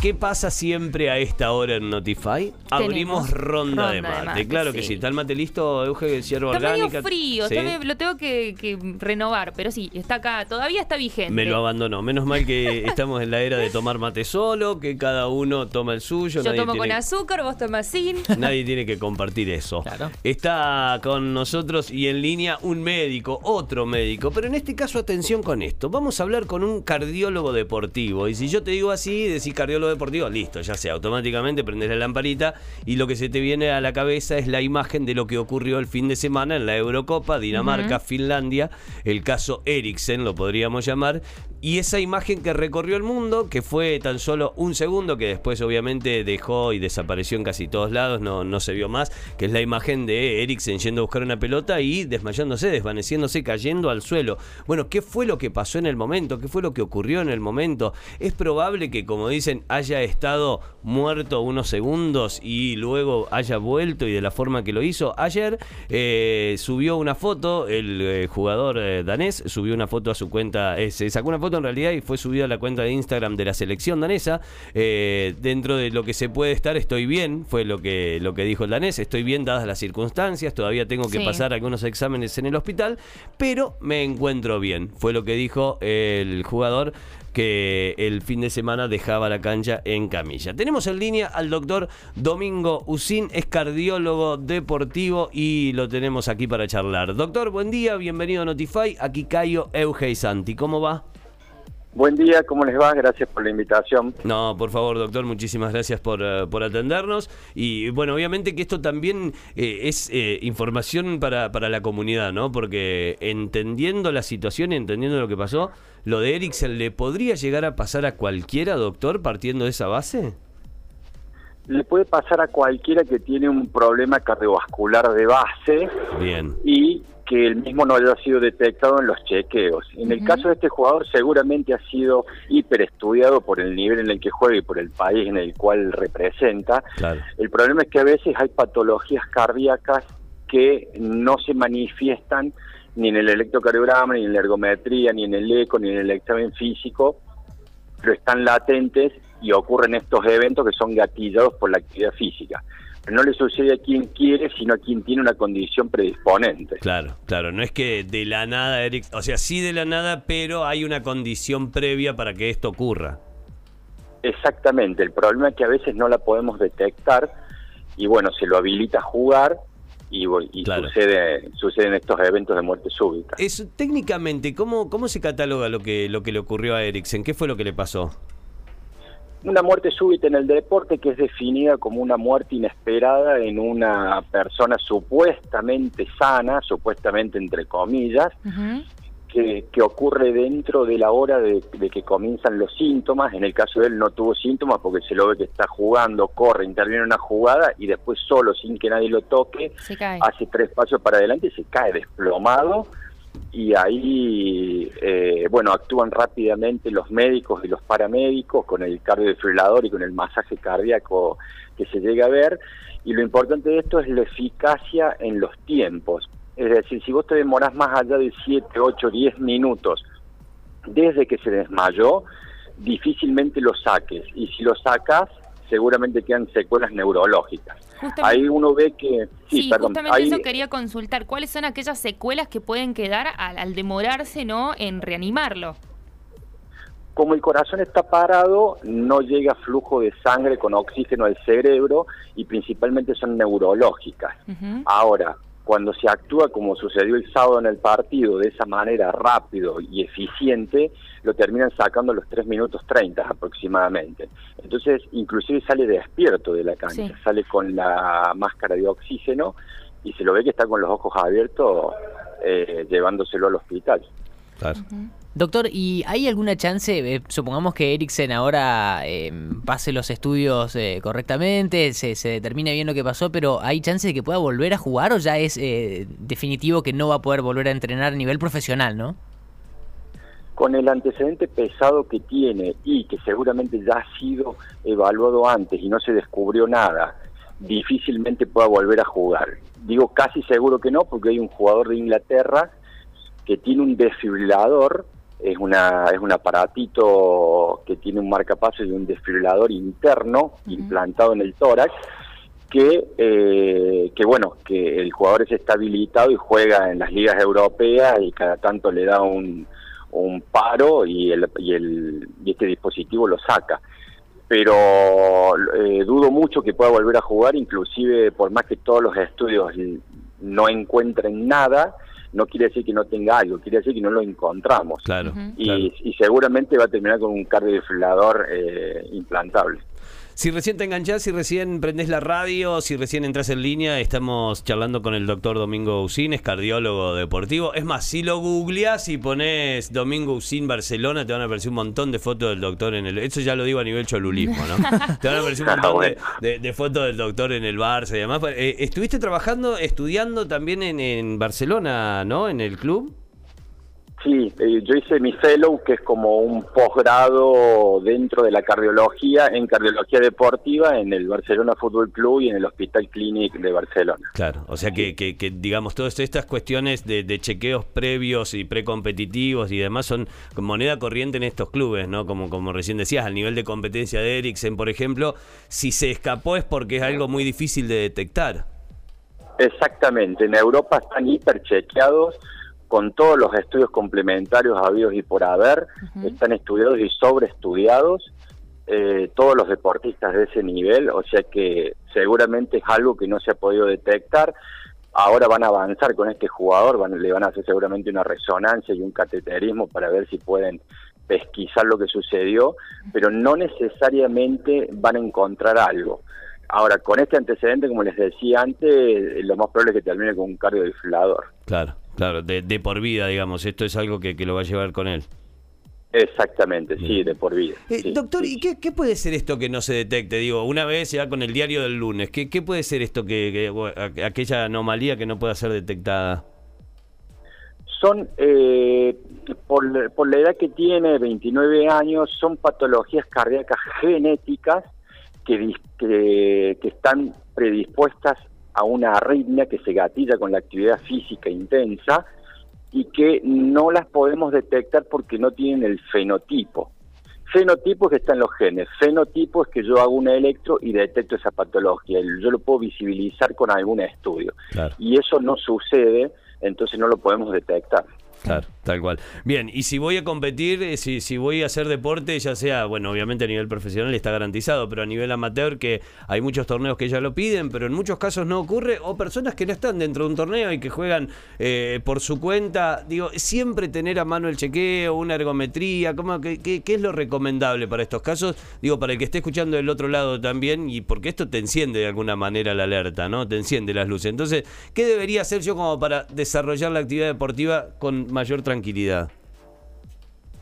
¿Qué pasa siempre a esta hora en Notify? Abrimos ronda, de ronda de mate. mate, Claro que sí. ¿Está el mate listo, Euge, Sierra Está Orgánica? medio frío, Sí. está lo tengo que, que renovar, pero sí, está acá, todavía está vigente. Me lo abandonó. Menos mal que estamos en la era de tomar mate solo, que cada uno toma el suyo. Yo nadie tomo con azúcar, vos tomás sin. Nadie tiene que compartir eso. Claro. Está con nosotros y en línea un médico, otro médico, pero en este caso atención con esto. Vamos a hablar con un cardiólogo deportivo. Y si yo te digo así, decís cardiólogo deportivo, listo, ya sea, automáticamente prendes la lamparita y lo que se te viene a la cabeza es la imagen de lo que ocurrió el fin de semana en la Eurocopa, Dinamarca, Finlandia, el caso Eriksen, lo podríamos llamar. Y esa imagen que recorrió el mundo, que fue tan solo un segundo, que después obviamente dejó y desapareció en casi todos lados, no, no se vio más, que es la imagen de Eriksen yendo a buscar una pelota y desmayándose, desvaneciéndose, cayendo al suelo. Bueno, ¿qué fue lo que pasó en el momento? ¿Qué fue lo que ocurrió en el momento? Es probable que, como dicen, haya estado muerto unos segundos y luego haya vuelto y de la forma que lo hizo. Ayer eh, subió una foto, el eh, jugador eh, danés subió una foto a su cuenta, se sacó una foto en realidad y fue subida a la cuenta de Instagram de la selección danesa. Dentro de lo que se puede estar, estoy bien, fue lo que, lo que dijo el danés, estoy bien dadas las circunstancias, todavía tengo que Sí. pasar algunos exámenes en el hospital, pero me encuentro bien, fue lo que dijo el jugador que el fin de semana dejaba la cancha en camilla. Tenemos en línea al doctor Domingo Usín, es cardiólogo deportivo y lo tenemos aquí para charlar. Doctor, buen día, bienvenido a Notify, aquí Cayo Euge Santi, ¿cómo va? Buen día, ¿cómo les va? Gracias por la invitación. No, por favor, doctor, muchísimas gracias por, eh, por atendernos. Y bueno, obviamente que esto también eh, es eh, información para, para la comunidad, ¿no? Porque entendiendo la situación y entendiendo lo que pasó, lo de Eriksen le podría llegar a pasar a cualquiera, doctor, partiendo de esa base. Le puede pasar a cualquiera que tiene un problema cardiovascular de base Bien. y que el mismo no haya sido detectado en los chequeos. En el caso de este jugador seguramente ha sido hiperestudiado por el nivel en el que juega y por el país en el cual representa. Claro. El problema es que a veces hay patologías cardíacas que no se manifiestan ni en el electrocardiograma, ni en la ergometría, ni en el eco, ni en el examen físico, pero están latentes y ocurren estos eventos que son gatillados por la actividad física. No le sucede a quien quiere, sino a quien tiene una condición predisponente. Claro, claro. No es que de la nada, Eric, o sea, sí de la nada, pero hay una condición previa para que esto ocurra. Exactamente, el problema es que a veces no la podemos detectar y bueno, se lo habilita a jugar y, bu- y Claro. sucede, suceden estos eventos de muerte súbita. Eso, técnicamente, ¿cómo, ¿cómo se cataloga lo que, lo que le ocurrió a Eriksen? ¿Qué fue lo que le pasó? Una muerte súbita en el deporte que es definida como una muerte inesperada en una persona supuestamente sana, supuestamente entre comillas, que, que ocurre dentro de la hora de, de que comienzan los síntomas. En el caso de él no tuvo síntomas porque se lo ve que está jugando, corre, interviene en una jugada y después solo, sin que nadie lo toque, hace tres pasos para adelante y se cae desplomado y ahí, eh, bueno, actúan rápidamente los médicos y los paramédicos con el cardiodefibrilador y con el masaje cardíaco que se llega a ver. Y lo importante de esto es la eficacia en los tiempos. Es decir, si vos te demorás más allá de 7, 8, 10 minutos desde que se desmayó, difícilmente lo saques. Y si lo sacas, seguramente quedan secuelas neurológicas. Justamente- Ahí uno ve que... Sí, perdón, justamente ahí- eso quería consultar. ¿Cuáles son aquellas secuelas que pueden quedar al, al demorarse, no, en reanimarlo? como el corazón está parado, no llega flujo de sangre con oxígeno al cerebro y principalmente son neurológicas. Ahora, cuando se actúa como sucedió el sábado en el partido, de esa manera rápido y eficiente, lo terminan sacando a los 3 minutos 30 aproximadamente. Entonces, inclusive sale despierto de la cancha, Sí. sale con la máscara de oxígeno y se lo ve que está con los ojos abiertos eh, llevándoselo al hospital. Claro. Doctor, ¿y hay alguna chance, eh, supongamos que Eriksen ahora eh, pase los estudios eh, correctamente, se, se determine bien lo que pasó, pero ¿hay chance de que pueda volver a jugar o ya es eh, definitivo que no va a poder volver a entrenar a nivel profesional, no? Con el antecedente pesado que tiene y que seguramente ya ha sido evaluado antes y no se descubrió nada, difícilmente pueda volver a jugar. digo casi seguro que no, porque hay un jugador de Inglaterra que tiene un desfibrilador, es una es un aparatito que tiene un marcapasos y un desfibrilador interno implantado en el tórax, que, eh, que bueno, que el jugador es estabilizado y juega en las ligas europeas y cada tanto le da un, un paro y, el, y, el, y este dispositivo lo saca. Pero eh, dudo mucho que pueda volver a jugar, inclusive por más que todos los estudios no encuentren nada, no quiere decir que no tenga algo, quiere decir que no lo encontramos. Claro. y, y, seguramente va a terminar con un cardiodefibrilador eh, implantable. Si recién te enganchás, si recién prendés la radio, si recién entras en línea, estamos charlando con el doctor Domingo Usín, es cardiólogo deportivo. Es más, si lo googleás y pones Domingo Usín Barcelona, te van a aparecer un montón de fotos del doctor en el... Eso ya lo digo a nivel cholulismo, ¿no? te van a aparecer un montón de, fotos del doctor en el Barça y demás. Eh, ¿Estuviste trabajando, estudiando también en, en Barcelona, ¿no? En el club. Sí, eh, yo hice mi fellow, que es como un posgrado dentro de la cardiología, en cardiología deportiva, en el Barcelona Fútbol Club y en el Hospital Clínic de Barcelona. Claro, o sea que, que, digamos, todas estas cuestiones de, chequeos previos y precompetitivos y demás son moneda corriente en estos clubes, ¿no? Como, como recién decías, al nivel de competencia de Eriksen, por ejemplo, si se escapó es porque es algo muy difícil de detectar. Exactamente, en Europa están hiperchequeados con todos los estudios complementarios habidos y por haber, están estudiados y sobreestudiados eh, todos los deportistas de ese nivel, o sea que seguramente es algo que no se ha podido detectar. Ahora van a avanzar con este jugador, van, le van a hacer seguramente una resonancia y un cateterismo para ver si pueden pesquisar lo que sucedió, pero no necesariamente van a encontrar algo. Ahora, con este antecedente, como les decía antes, lo más probable es que termine con un cardiodiflador. Claro. Claro, de, de por vida, digamos. Esto es algo que, que lo va a llevar con él. Exactamente, sí, de por vida. Eh, doctor, ¿y qué, qué, puede ser esto que no se detecte? Digo, una vez ya con el diario del lunes, ¿qué, qué puede ser esto que, aquella anomalía que no pueda ser detectada? Son, eh, por, por, la edad que tiene, 29 años, son patologías cardíacas genéticas que, que, que están predispuestas a una arritmia que se gatilla con la actividad física intensa y que no las podemos detectar porque no tienen el fenotipo. Fenotipo es que está en los genes, fenotipo es que yo hago un electro y detecto esa patología, yo lo puedo visibilizar con algún estudio. Y eso no sucede, entonces no lo podemos detectar. Claro, tal cual. Bien, y si voy a competir, eh, si, si voy a hacer deporte, ya sea, bueno, obviamente a nivel profesional está garantizado, pero a nivel amateur, que hay muchos torneos que ya lo piden, pero en muchos casos no ocurre, o personas que no están dentro de un torneo y que juegan eh, por su cuenta, digo, siempre tener a mano el chequeo, una ergometría, ¿cómo, qué, qué, es lo recomendable para estos casos? Digo, para el que esté escuchando del otro lado también, y porque esto te enciende de alguna manera la alerta, ¿no? Te enciende las luces. Entonces, ¿qué debería hacer yo como para desarrollar la actividad deportiva con mayor tranquilidad?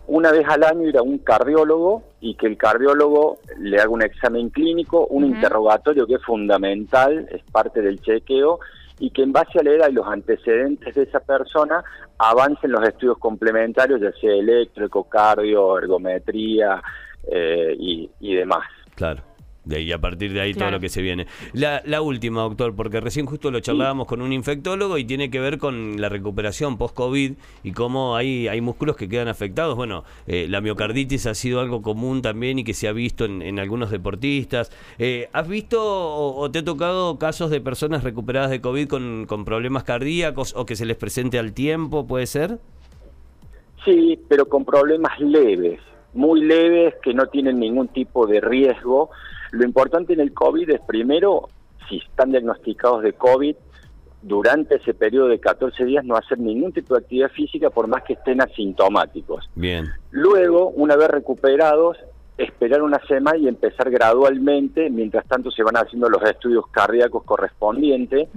Una vez al año ir a un cardiólogo y que el cardiólogo le haga un examen clínico, un interrogatorio que es fundamental, es parte del chequeo, y que en base a la edad y los antecedentes de esa persona avancen los estudios complementarios, ya sea eléctrico, cardio, ergometría eh, y, y demás. Claro y a partir de ahí todo lo que se viene. La, la, última, doctor, porque recién justo lo charlábamos con un infectólogo y tiene que ver con la recuperación post-COVID y cómo hay, hay músculos que quedan afectados. Bueno, eh, la miocarditis ha sido algo común también y que se ha visto en, algunos deportistas. Eh, ¿Has visto o, te ha tocado casos de personas recuperadas de COVID con, con problemas cardíacos o que se les presente al tiempo, puede ser? Sí, pero con problemas leves, muy leves que no tienen ningún tipo de riesgo lo importante en el COVID es primero, si están diagnosticados de COVID, durante ese periodo de 14 días no hacer ningún tipo de actividad física por más que estén asintomáticos. Bien. Luego, una vez recuperados, esperar una semana y empezar gradualmente, mientras tanto se van haciendo los estudios cardíacos correspondientes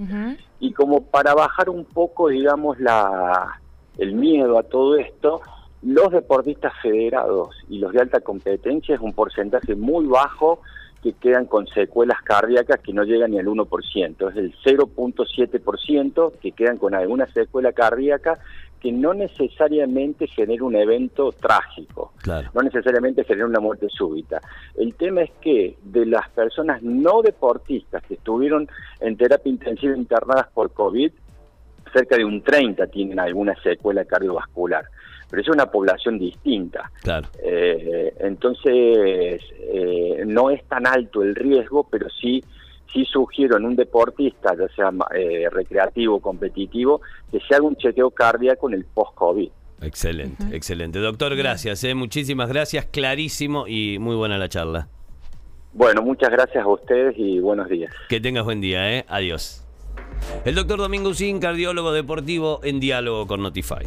y como para bajar un poco, digamos, la el miedo a todo esto, los deportistas federados y los de alta competencia es un porcentaje muy bajo que quedan con secuelas cardíacas que no llegan ni al 1%, es el 0.7% que quedan con alguna secuela cardíaca que no necesariamente genera un evento trágico, Claro. no necesariamente genera una muerte súbita. El tema es que de las personas no deportistas que estuvieron en terapia intensiva internadas por COVID, cerca de un 30 tienen alguna secuela cardiovascular, pero es una población distinta. Claro. Eh, entonces, eh, no es tan alto el riesgo, pero sí, sí sugiero en un deportista, ya sea eh, recreativo o competitivo, que se haga un chequeo cardíaco en el post-COVID. Excelente, excelente. Doctor, gracias, eh, muchísimas gracias, clarísimo y muy buena la charla. Bueno, muchas gracias a ustedes y buenos días. Que tengas buen día, ¿eh? Adiós. El doctor Domingo Usín, cardiólogo deportivo, en diálogo con Notify.